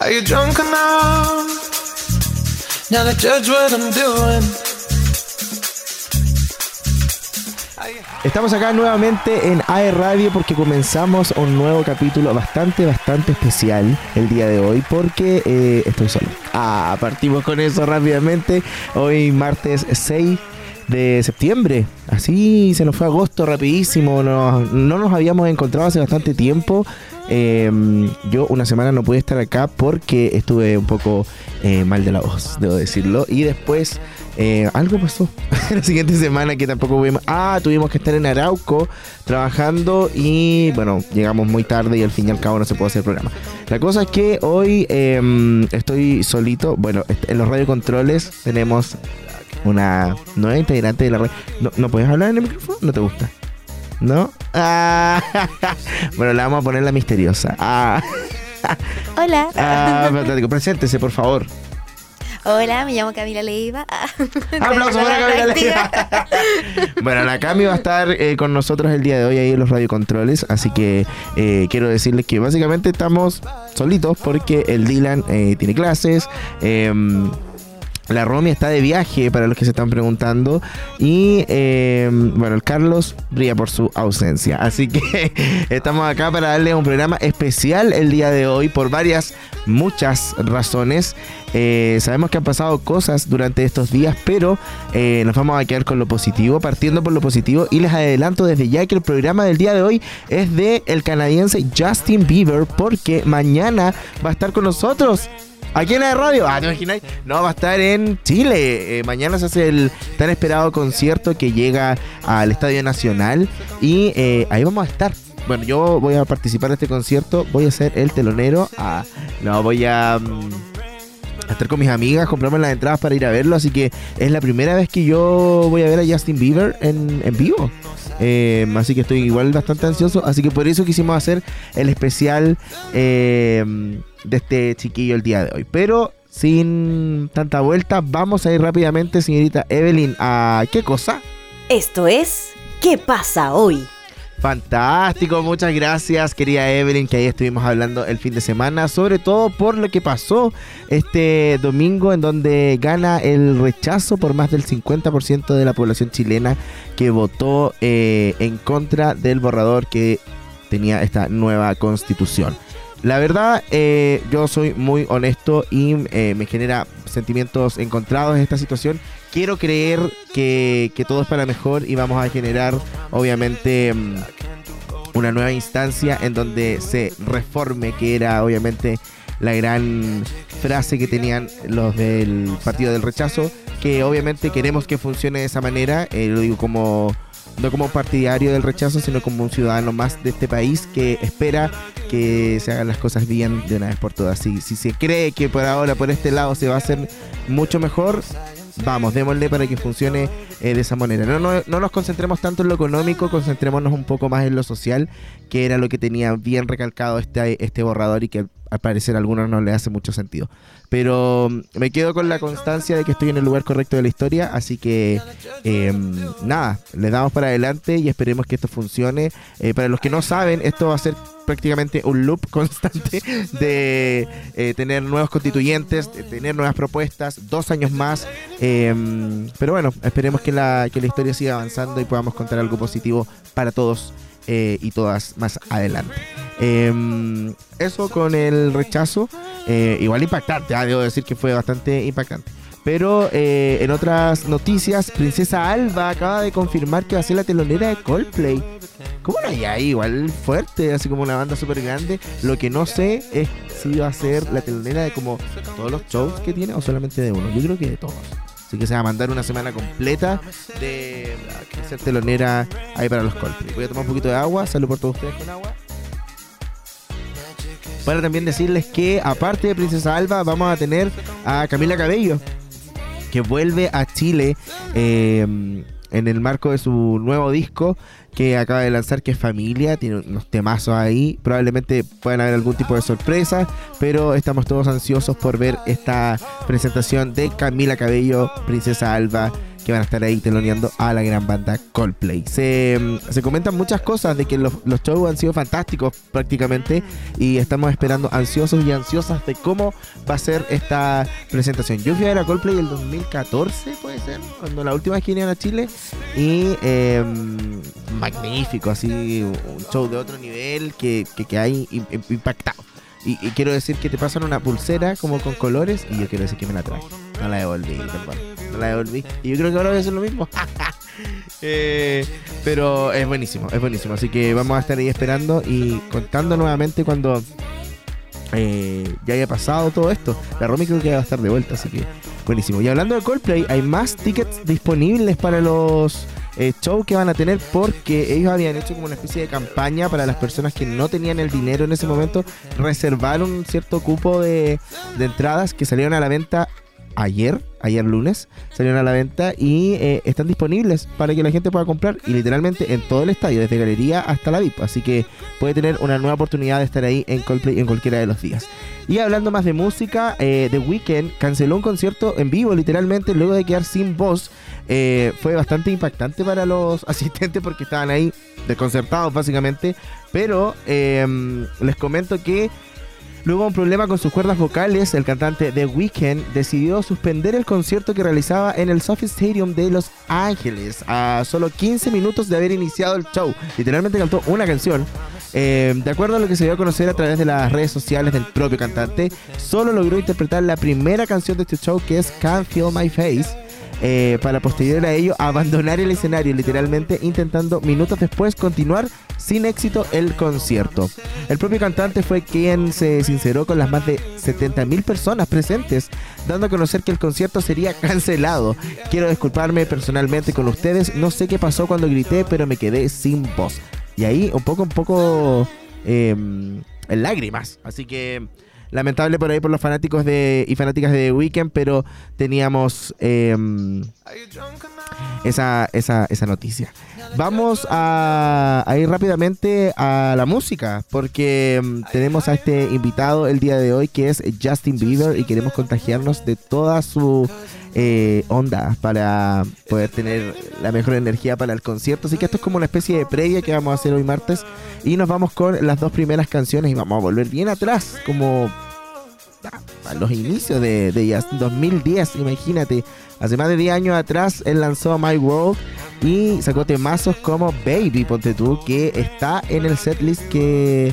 Are you drunk enough now to judge what I'm doing? Estamos acá nuevamente en AE Radio porque comenzamos un nuevo capítulo bastante, bastante especial el día de hoy porque eh, estoy solo. Ah, partimos con eso rápidamente. Hoy martes 6 de septiembre. Así se nos fue agosto rapidísimo. No, no nos habíamos encontrado hace bastante tiempo. Eh, yo una semana no pude estar acá porque estuve un poco eh, mal de la voz, debo decirlo. Y después eh, algo pasó la siguiente semana que tampoco pudimos. Ah, tuvimos que estar en Arauco trabajando y bueno, llegamos muy tarde y al fin y al cabo no se pudo hacer el programa. La cosa es que hoy em, estoy solito. Bueno, en los radiocontroles tenemos una nueva integrante de la red. ¿No, ¿No puedes hablar en el micrófono? ¿No te gusta? ¿No? Ah, bueno, la vamos a poner la misteriosa. Ah, Hola. ah, fantástico. Preséntese, por favor. Hola, me llamo Camila Leiva. ¡Aplausos para Camila Leiva! bueno, la Cami va a estar eh, con nosotros el día de hoy ahí en los radiocontroles, así que eh, quiero decirles que básicamente estamos solitos porque el Dylan eh, tiene clases. La Romy está de viaje, para los que se están preguntando. Y em, bueno, el Carlos brilla por su ausencia. Así que estamos acá para darle un programa especial el día de hoy por varias, muchas razones. Eh, sabemos que han pasado cosas durante estos días, pero eh, nos vamos a quedar con lo positivo, partiendo por lo positivo. Y les adelanto desde ya que el programa del día de hoy es de el canadiense Justin Bieber, porque mañana va a estar con nosotros. Aquí en la radio, ah, ¿te imagináis? No, va a estar en Chile. Eh, mañana se hace el tan esperado concierto que llega al Estadio Nacional y eh, ahí vamos a estar. Bueno, yo voy a participar de este concierto, voy a ser el telonero. Ah, no, voy a, mm, a estar con mis amigas, comprarme las entradas para ir a verlo, así que es la primera vez que yo voy a ver a Justin Bieber en, en vivo. Eh, así que estoy igual bastante ansioso. Así que por eso quisimos hacer el especial eh, de este chiquillo el día de hoy. Pero sin tanta vuelta, vamos a ir rápidamente, señorita Evelyn, a qué cosa. Esto es ¿Qué pasa hoy? Fantástico, muchas gracias querida Evelyn, que ahí estuvimos hablando el fin de semana, sobre todo por lo que pasó este domingo en donde gana el rechazo por más del 50% de la población chilena que votó eh, en contra del borrador que tenía esta nueva constitución. La verdad, eh, yo soy muy honesto y eh, me genera sentimientos encontrados esta situación. Quiero creer que, que todo es para mejor y vamos a generar, obviamente, mm, una nueva instancia en donde se reforme, que era obviamente la gran frase que tenían los del Partido del Rechazo, que obviamente queremos que funcione de esa manera, eh, lo digo como no como partidario del rechazo, sino como un ciudadano más de este país que espera que se hagan las cosas bien de una vez por todas. Si, se cree que por ahora, por este lado, se va a hacer mucho mejor, vamos, démosle para que funcione eh, de esa manera. No, no, no nos concentremos tanto en lo económico, concentrémonos un poco más en lo social, que era lo que tenía bien recalcado este, este borrador y que al parecer a algunos no le hace mucho sentido. Pero mm, me quedo con la constancia de que estoy en el lugar correcto de la historia, así que eh, nada, le damos para adelante y esperemos que esto funcione. Eh, para los que no saben, esto va a ser prácticamente un loop constante de eh, tener nuevos constituyentes, de tener nuevas propuestas, dos años más. eh, pero bueno, esperemos que la, que la historia siga avanzando y podamos contar algo positivo para todos eh, y todas más adelante. Eh, eso con el rechazo, eh, igual impactante, ah, debo decir que fue bastante impactante. Pero eh, en otras noticias, Princesa Alba acaba de confirmar que va a ser la telonera de Coldplay. ¿Cómo no hay ahí? Igual fuerte, así como una banda súper grande. Lo que no sé es si va a ser la telonera de como todos los shows que tiene o solamente de uno. Yo creo que de todos. Así que se va a mandar una semana completa de ser telonera ahí para los Coldplay. Voy a tomar un poquito de agua. Salud por todos ustedes con agua. Para también decirles que aparte de Princesa Alba vamos a tener a Camila Cabello que vuelve a Chile eh, en el marco de su nuevo disco que acaba de lanzar que es Familia, tiene unos temazos ahí, probablemente puedan haber algún tipo de sorpresa, pero estamos todos ansiosos por ver esta presentación de Camila Cabello, Princesa Alba, que van a estar ahí teloneando a la gran banda Coldplay. Se, se comentan muchas cosas de que los, los shows han sido fantásticos prácticamente y estamos esperando ansiosos y ansiosas de cómo va a ser esta presentación. Yo fui a ver a Coldplay el 2014, puede ser, cuando la última vez que vinieron a Chile y eh, magnífico, así un show de otro nivel que, que, que hay im- im- impactado. Y, y quiero decir que te pasan una pulsera como con colores y yo quiero decir que me la traje. No la devolví, perdón. No la devolví. Y yo creo que ahora voy a hacer lo mismo. Eh, pero es buenísimo, es buenísimo. Así que vamos a estar ahí esperando y contando nuevamente cuando eh, ya haya pasado todo esto. La Romy creo que va a estar de vuelta, así que buenísimo. Y hablando de Coldplay, hay más tickets disponibles para los eh, shows que van a tener porque ellos habían hecho como una especie de campaña para las personas que no tenían el dinero en ese momento, reservar un cierto cupo de entradas que salieron a la venta ayer, ayer lunes, salieron a la venta y eh, están disponibles para que la gente pueda comprar y literalmente en todo el estadio, desde galería hasta la VIP. Así que puede tener una nueva oportunidad de estar ahí en Coldplay en cualquiera de los días. Y hablando más de música, eh, The Weeknd canceló un concierto en vivo, literalmente, luego de quedar sin voz. Eh, fue bastante impactante para los asistentes porque estaban ahí desconcertados básicamente. Pero eh, les comento que luego un problema con sus cuerdas vocales, el cantante The Weeknd decidió suspender el concierto que realizaba en el Sophie Stadium de Los Ángeles a solo 15 minutos de haber iniciado el show. Literalmente cantó una canción. Eh, de acuerdo a lo que se dio a conocer a través de las redes sociales del propio cantante, solo logró interpretar la primera canción de este show que es Can't Feel My Face. Eh, para posterior a ello abandonar el escenario, literalmente intentando minutos después continuar sin éxito el concierto. El propio cantante fue quien se sinceró con las más de 70.000 personas presentes, dando a conocer que el concierto sería cancelado. Quiero disculparme personalmente con ustedes, no sé qué pasó cuando grité, pero me quedé sin voz. Y ahí un poco, un poco eh, en lágrimas. Así que lamentable por ahí por los fanáticos de y fanáticas de The Weeknd, pero teníamos eh, esa, esa, esa noticia. Vamos a, a ir rápidamente a la música, porque mm, tenemos a este invitado el día de hoy que es Justin Bieber y queremos contagiarnos de toda su eh, onda para poder tener la mejor energía para el concierto. Así que esto es como una especie de previa que vamos a hacer hoy martes y nos vamos con las dos primeras canciones y vamos a volver bien atrás, como a los inicios de, de Justin, 2010, imagínate. Hace más de 10 años atrás él lanzó My World y sacó temazos como Baby, ponte tú, que está en el setlist que,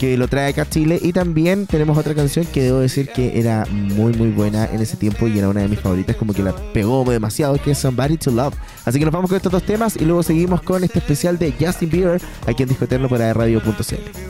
que lo trae acá a Chile. Y también tenemos otra canción que debo decir que era muy muy buena en ese tiempo y era una de mis favoritas, como que la pegó demasiado, que es Somebody to Love. Así que nos vamos con estos dos temas y luego seguimos con este especial de Justin Bieber aquí en Disco Eterno para radio.cl.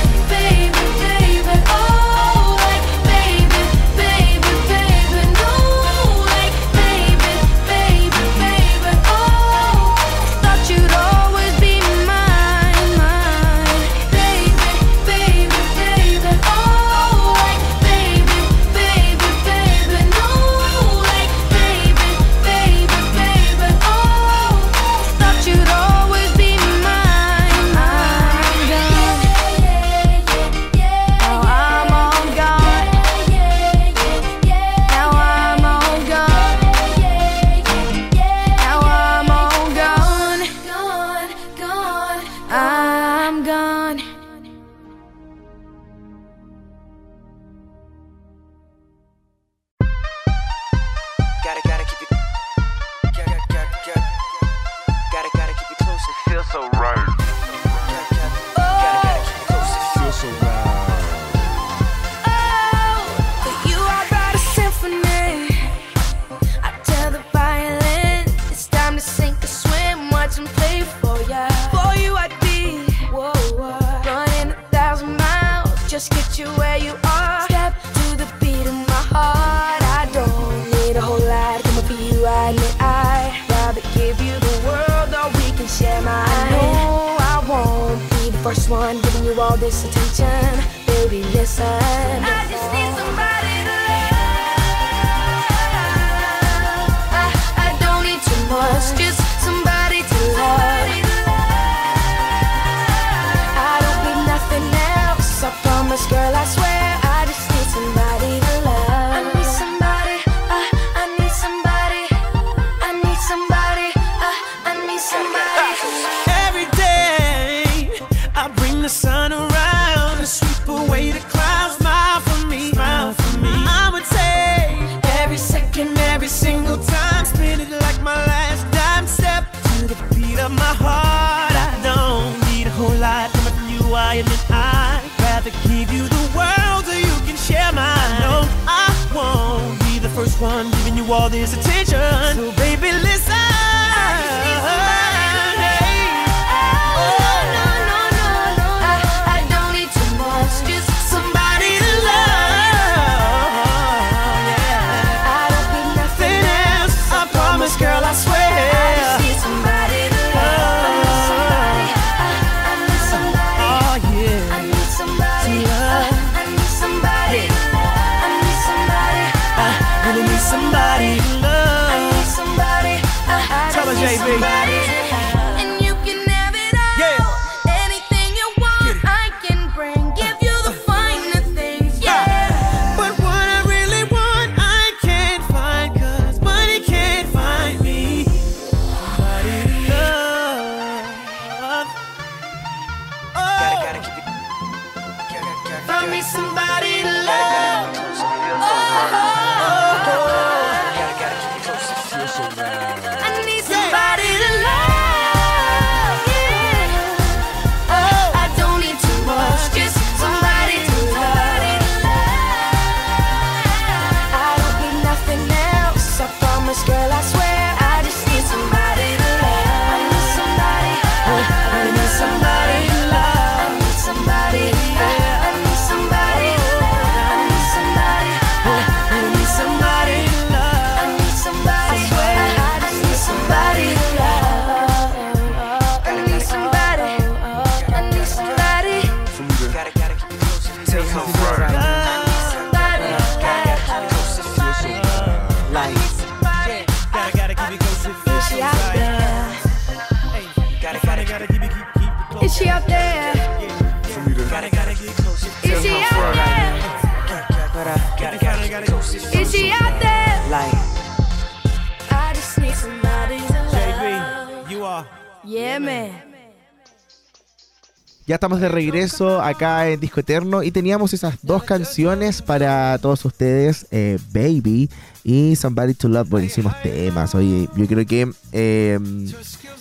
Ya estamos de regreso acá en Disco Eterno y teníamos esas dos canciones para todos ustedes, eh, Baby y Somebody to Love, buenísimos temas. Oye, yo creo que eh,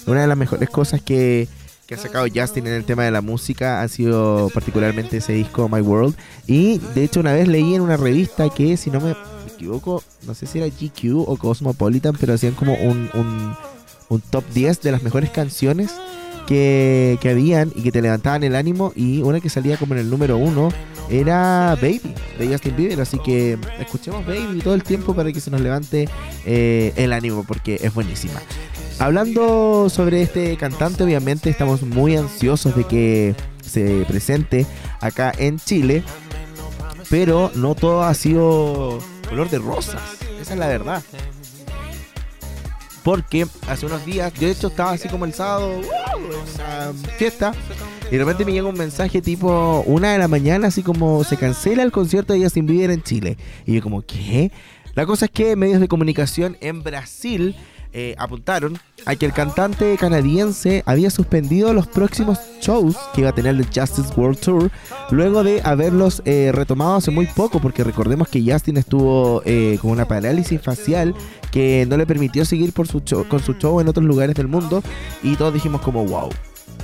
una de las mejores cosas que, que ha sacado Justin en el tema de la música ha sido particularmente ese disco My World. Y de hecho una vez leí en una revista que, si no me equivoco, no sé si era GQ o Cosmopolitan, pero hacían como un, un, un top 10 de las mejores canciones que, habían y que te levantaban el ánimo y una que salía como en el número uno era Baby de Justin Bieber. Así que escuchemos Baby todo el tiempo para que se nos levante eh, el ánimo porque es buenísima. Hablando sobre este cantante obviamente estamos muy ansiosos de que se presente acá en Chile pero no todo ha sido color de rosas esa es la verdad porque hace unos días, yo de hecho estaba así como el sábado, fiesta, y de repente me llega un mensaje tipo una de la mañana, así como se cancela el concierto de Justin Bieber en Chile. Y yo como, ¿qué? La cosa es que medios de comunicación en Brasil eh, apuntaron a que el cantante canadiense había suspendido los próximos shows que iba a tener el Justice World Tour luego de haberlos eh, retomado hace muy poco porque recordemos que Justin estuvo eh, con una parálisis facial que no le permitió seguir por su show- con su show en otros lugares del mundo y todos dijimos como wow.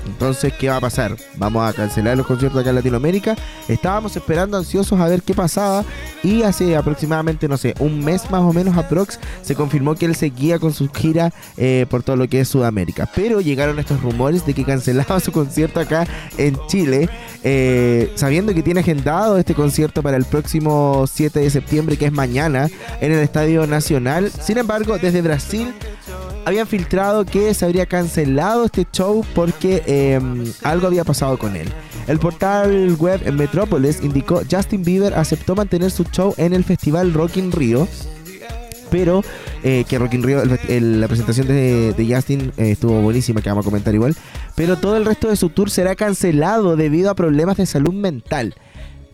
Entonces, ¿qué va a pasar? ¿Vamos a cancelar los conciertos acá en Latinoamérica? Estábamos esperando ansiosos a ver qué pasaba y hace aproximadamente, no sé, un mes más o menos aprox, se confirmó que él seguía con su gira eh, por todo lo que es Sudamérica. Pero llegaron estos rumores de que cancelaba su concierto acá en Chile, eh, sabiendo que tiene agendado este concierto para el próximo 7 de septiembre, que es mañana, en el Estadio Nacional. Sin embargo, desde Brasil habían filtrado que se habría cancelado este show porque eh, algo había pasado con él. El portal web en Metrópolis indicó Justin Bieber aceptó mantener su show en el festival Rock in Rio. Pero eh, que Rock in Rio, el- la presentación de, de Justin eh, estuvo buenísima, que vamos a comentar igual. Pero todo el resto de su tour será cancelado debido a problemas de salud mental.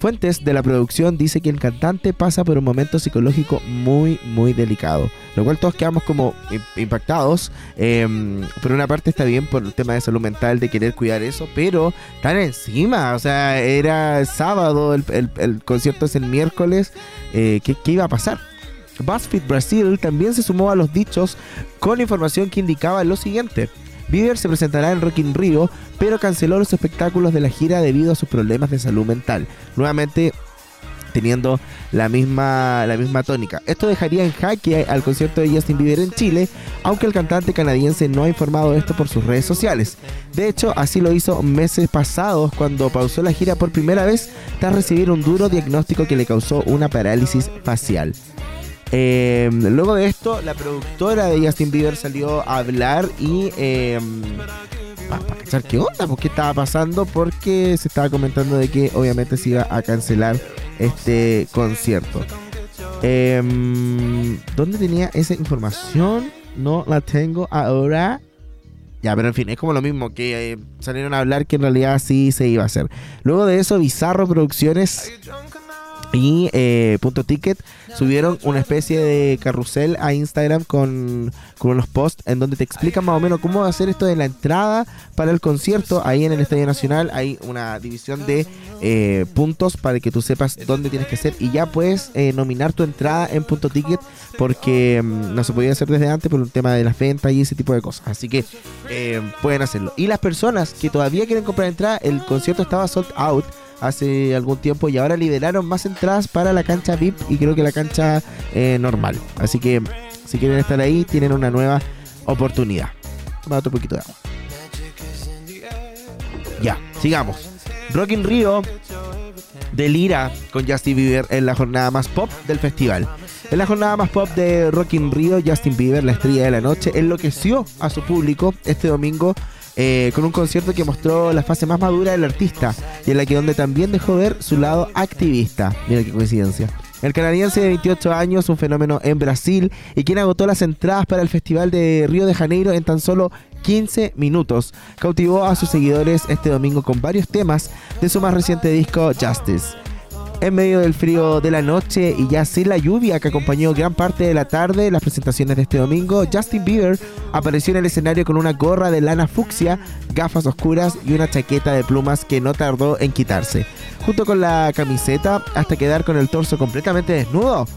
Fuentes de la producción dice que el cantante pasa por un momento psicológico muy, muy delicado. Lo cual todos quedamos como im- impactados. Eh, por una parte está bien por el tema de salud mental, de querer cuidar eso, pero están encima. O sea, era sábado, el, el- el concierto es el miércoles. Eh, ¿qué, ¿Qué iba a pasar? BuzzFeed Brasil también se sumó a los dichos con información que indicaba lo siguiente. Bieber se presentará en Rock in Rio, pero canceló los espectáculos de la gira debido a sus problemas de salud mental. Nuevamente teniendo la misma, la misma tónica. Esto dejaría en jaque al concierto de Justin Bieber en Chile, aunque el cantante canadiense no ha informado esto por sus redes sociales. De hecho, así lo hizo meses pasados cuando pausó la gira por primera vez tras recibir un duro diagnóstico que le causó una parálisis facial. Eh, luego de esto, la productora de Justin Bieber salió a hablar y eh, para cachar qué onda, por qué estaba pasando, porque se estaba comentando de que obviamente se iba a cancelar este concierto. Eh, ¿Dónde tenía esa información? No la tengo ahora. Ya, pero en fin, es como lo mismo que eh, salieron a hablar que en realidad sí se iba a hacer. Luego de eso, Bizarro Producciones y eh, Punto Ticket subieron una especie de carrusel a Instagram con, con unos posts en donde te explican más o menos cómo hacer esto de la entrada para el concierto. Ahí en el Estadio Nacional hay una división de eh, puntos para que tú sepas dónde tienes que hacer y ya puedes eh, nominar tu entrada en Punto Ticket porque mm, no se podía hacer desde antes por un tema de las ventas y ese tipo de cosas. Así que eh, pueden hacerlo. Y las personas que todavía quieren comprar entrada, el concierto estaba sold out hace algún tiempo y ahora liberaron más entradas para la cancha VIP y creo que la cancha eh, normal. Así que si quieren estar ahí, tienen una nueva oportunidad. Toma otro poquito de agua. Ya, sigamos. Rock in Rio delira con Justin Bieber en la jornada más pop del festival. En la jornada más pop de Rock in Rio, Justin Bieber, la estrella de la noche, enloqueció a su público este domingo eh, con un concierto que mostró la fase más madura del artista y en la que donde también dejó ver su lado activista. Mira qué coincidencia. El canadiense de 28 años, un fenómeno en Brasil y quien agotó las entradas para el Festival de Río de Janeiro en tan solo 15 minutos, cautivó a sus seguidores este domingo con varios temas de su más reciente disco Justice. En medio del frío de la noche y ya sin la lluvia que acompañó gran parte de la tarde las presentaciones de este domingo, Justin Bieber apareció en el escenario con una gorra de lana fucsia, gafas oscuras y una chaqueta de plumas que no tardó en quitarse, junto con la camiseta hasta quedar con el torso completamente desnudo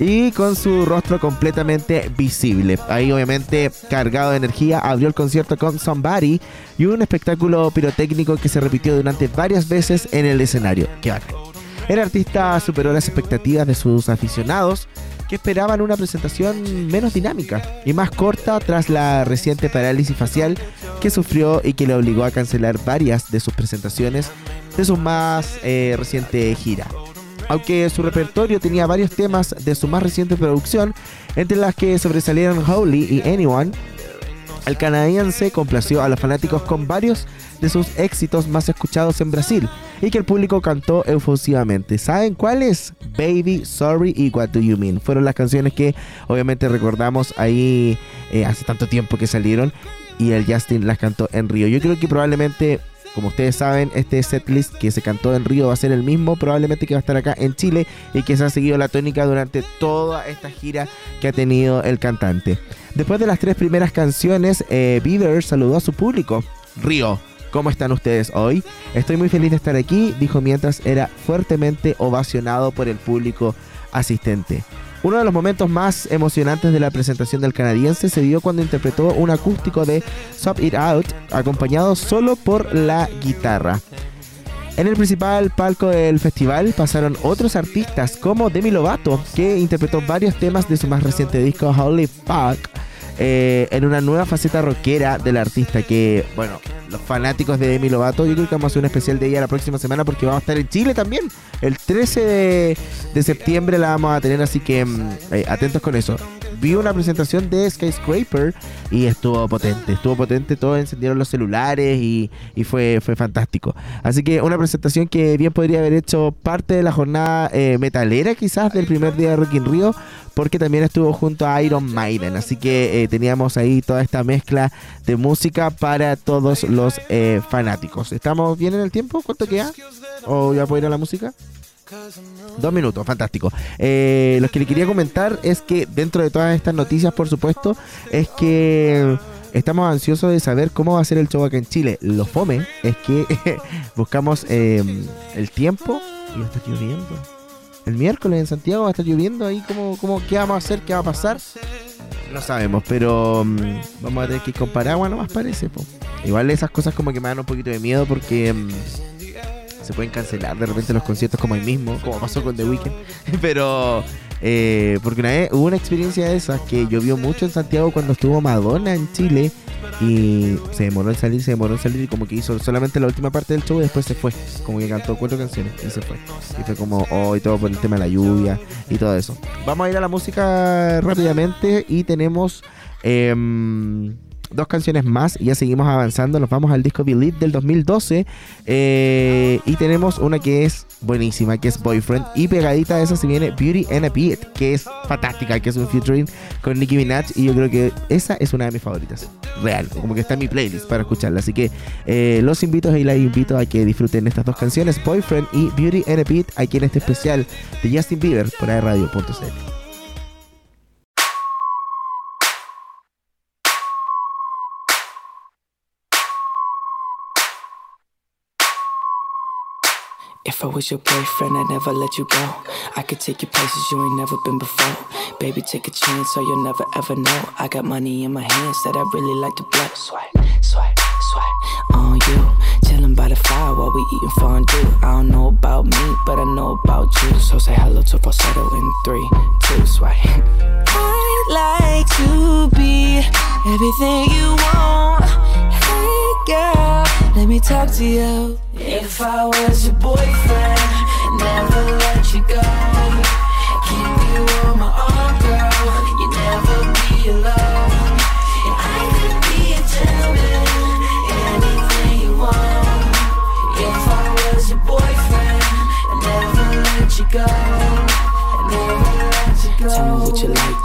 y con su rostro completamente visible. Ahí obviamente cargado de energía abrió el concierto con Somebody y un espectáculo pirotécnico que se repitió durante varias veces en el escenario. Qué bacán. El artista superó las expectativas de sus aficionados que esperaban una presentación menos dinámica y más corta tras la reciente parálisis facial que sufrió y que le obligó a cancelar varias de sus presentaciones de su más eh, reciente gira aunque su repertorio tenía varios temas de su más reciente producción, entre las que sobresalieron Holy y Anyone. El canadiense complació a los fanáticos con varios de sus éxitos más escuchados en Brasil y que el público cantó efusivamente. ¿Saben cuáles? Baby, Sorry y What Do You Mean. Fueron las canciones que obviamente recordamos ahí eh, hace tanto tiempo que salieron y el Justin las cantó en Río. Yo creo que probablemente como ustedes saben, este setlist que se cantó en Río va a ser el mismo, probablemente que va a estar acá en Chile y que se ha seguido la tónica durante toda esta gira que ha tenido el cantante. Después de las tres primeras canciones, eh, Bieber saludó a su público. Río, ¿cómo están ustedes hoy? Estoy muy feliz de estar aquí, dijo mientras era fuertemente ovacionado por el público asistente. Uno de los momentos más emocionantes de la presentación del canadiense se dio cuando interpretó un acústico de Sub It Out, acompañado solo por la guitarra. En el principal palco del festival pasaron otros artistas como Demi Lovato, que interpretó varios temas de su más reciente disco Holy Fuck eh, en una nueva faceta rockera del artista que, bueno, los fanáticos de Demi Lovato, yo creo que vamos a hacer un especial de ella la próxima semana porque vamos a estar en Chile también. El 13 de, septiembre la vamos a tener, así que mm, eh, atentos con eso. Vi una presentación de Skyscraper y estuvo potente, estuvo potente, todos encendieron los celulares y, fue, fue fantástico. Así que una presentación que bien podría haber hecho parte de la jornada eh, metalera quizás del primer día de Rock in Rio, porque también estuvo junto a Iron Maiden. Así que eh, teníamos ahí toda esta mezcla de música para todos los eh, fanáticos. ¿Estamos bien en el tiempo? ¿Cuánto queda? ¿O ya puedo ir a la música? Dos minutos, fantástico. Eh, lo que le quería comentar es que dentro de todas estas noticias, por supuesto, es que estamos ansiosos de saber cómo va a ser el show acá en Chile. Lo fome es que buscamos eh, el tiempo y está lloviendo. El miércoles en Santiago va a estar lloviendo ahí, ¿cómo, cómo, ¿qué vamos a hacer? ¿Qué va a pasar? No sabemos, pero mm, vamos a tener que ir con paraguas nomás parece. po. Igual esas cosas como que me dan un poquito de miedo porque mm, se pueden cancelar de repente los conciertos como el mismo, como pasó con The Weeknd. Pero, eh, porque una vez hubo una experiencia de esas que llovió mucho en Santiago cuando estuvo Madonna en Chile y se demoró en salir, se demoró en salir y como que hizo solamente la última parte del show y después se fue. Como que cantó cuatro canciones y se fue. Y fue como, oh, y todo por el tema de la lluvia y todo eso. Vamos a ir a la música rápidamente y tenemos... em, dos canciones más y ya seguimos avanzando. Nos vamos al disco Believe del 2012 eh, y tenemos una que es buenísima, que es Boyfriend. Y pegadita a esa se viene Beauty and a Beat, que es fantástica, que es un featuring con Nicki Minaj. Y yo creo que esa es una de mis favoritas. Real, como que está en mi playlist para escucharla. Así que eh, los invito y las invito a que disfruten estas dos canciones, Boyfriend y Beauty and a Beat, aquí en este especial de Justin Bieber por. If I was your boyfriend, I'd never let you go. I could take you places you ain't never been before. Baby, take a chance, so you'll never ever know. I got money in my hands that I really like to blow. Swipe, swipe, swipe on you. Chilling by the fire while we eating fondue. I don't know about me, but I know about you. So say hello to falsetto in three, two, swipe. I'd like to be everything you want girl, let me talk to you. If I was your boyfriend, never let you go. Keep you on my arm, girl, you'd never be alone. And I could be a gentleman, anything you want. If I was your boyfriend, never let you go. Never let you go. Tell me what you like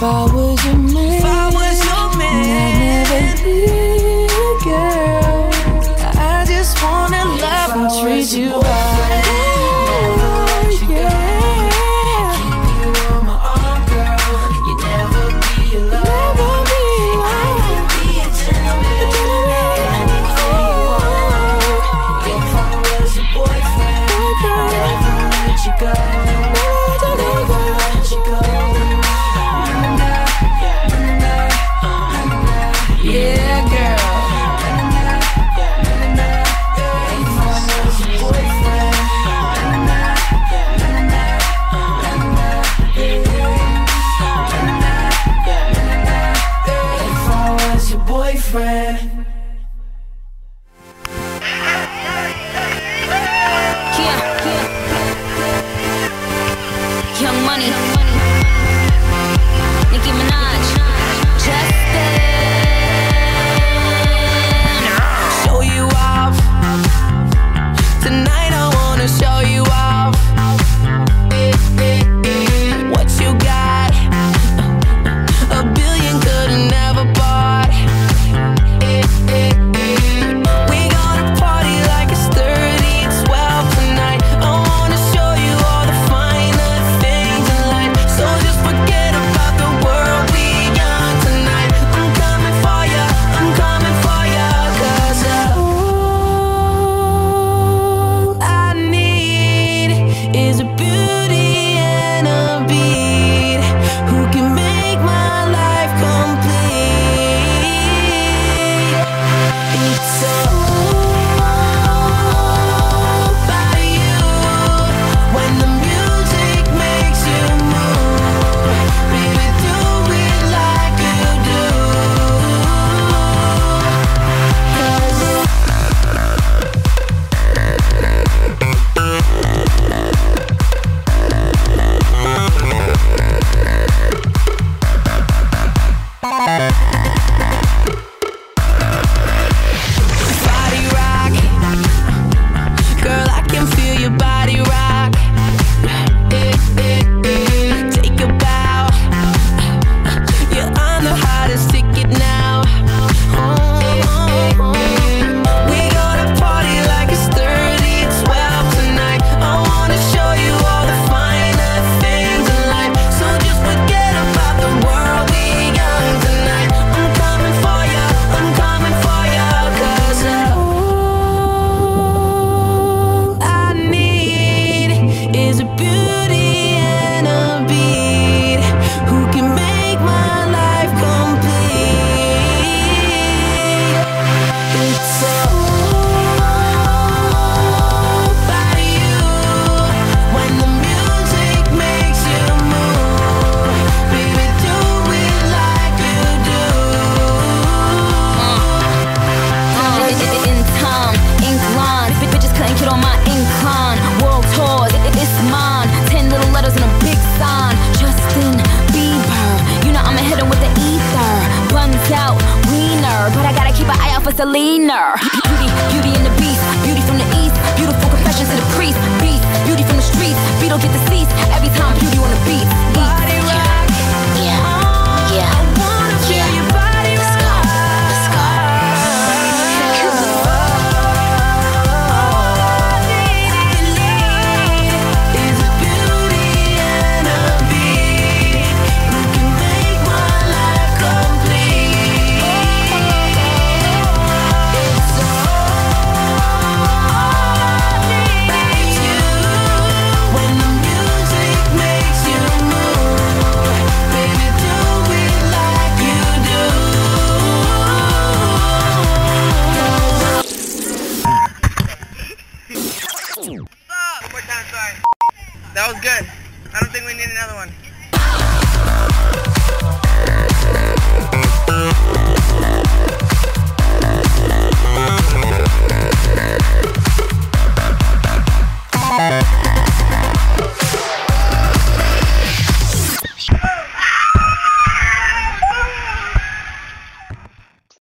If I was your man.